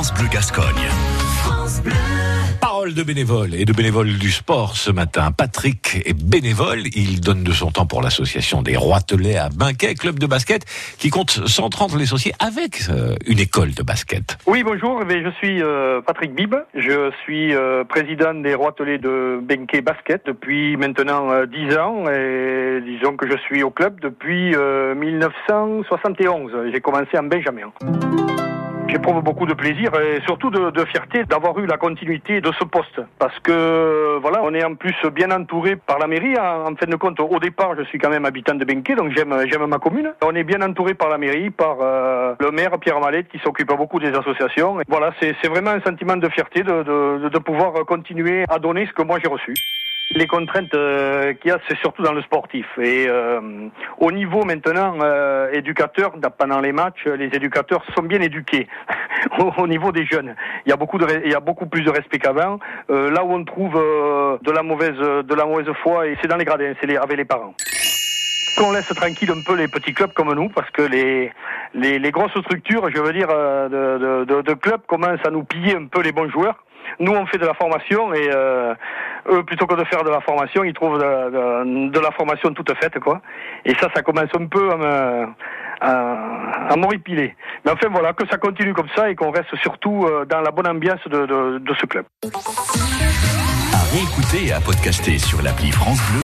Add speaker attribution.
Speaker 1: France Bleu Gascogne.
Speaker 2: Parole de bénévole et de bénévole du sport ce matin. Patrick est bénévole. Il donne de son temps pour l'association des Roitelets à Binquet, club de basket qui compte 130 licenciés avec euh, une école de basket.
Speaker 3: Oui, bonjour. mais Je suis euh, Patrick Bib. Je suis euh, président des Roitelets de Benquet Basket depuis maintenant euh, 10 ans. Disons que je suis au club depuis euh, 1971. J'ai commencé en Benjamin. J'éprouve beaucoup de plaisir et surtout de, fierté d'avoir eu la continuité de ce poste. Parce que voilà, on est en plus bien entouré par la mairie. En, en fin de compte, au départ, je suis quand même habitant de Benquet, donc j'aime ma commune. On est bien entouré par la mairie, par euh, le maire Pierre Mallette qui s'occupe beaucoup des associations. Voilà, c'est vraiment un sentiment de fierté de, de pouvoir continuer à donner ce que moi j'ai reçu. Les contraintes euh, qu'il y a, c'est surtout dans le sportif. Et euh, au niveau maintenant euh, éducateur, da- pendant les matchs, les éducateurs sont bien éduqués. au, au niveau des jeunes, il y a beaucoup de, il y a beaucoup plus de respect qu'avant. Euh, là où on trouve euh, de la mauvaise, de la mauvaise foi, et c'est dans les gradins, c'est avec les parents. Qu'on laisse tranquille un peu les petits clubs comme nous, parce que les, les, les grosses structures, je veux dire, euh, de, de, de, de clubs commencent à nous piller un peu les bons joueurs. Nous, on fait de la formation et euh, eux, plutôt que de faire de la formation, ils trouvent de, la formation toute faite, quoi. Et ça, ça commence un peu à me. Mais enfin, voilà, que ça continue comme ça et qu'on reste surtout euh, dans la bonne ambiance de, de, de ce club.
Speaker 1: À réécouter et à podcaster sur l'appli France Bleu.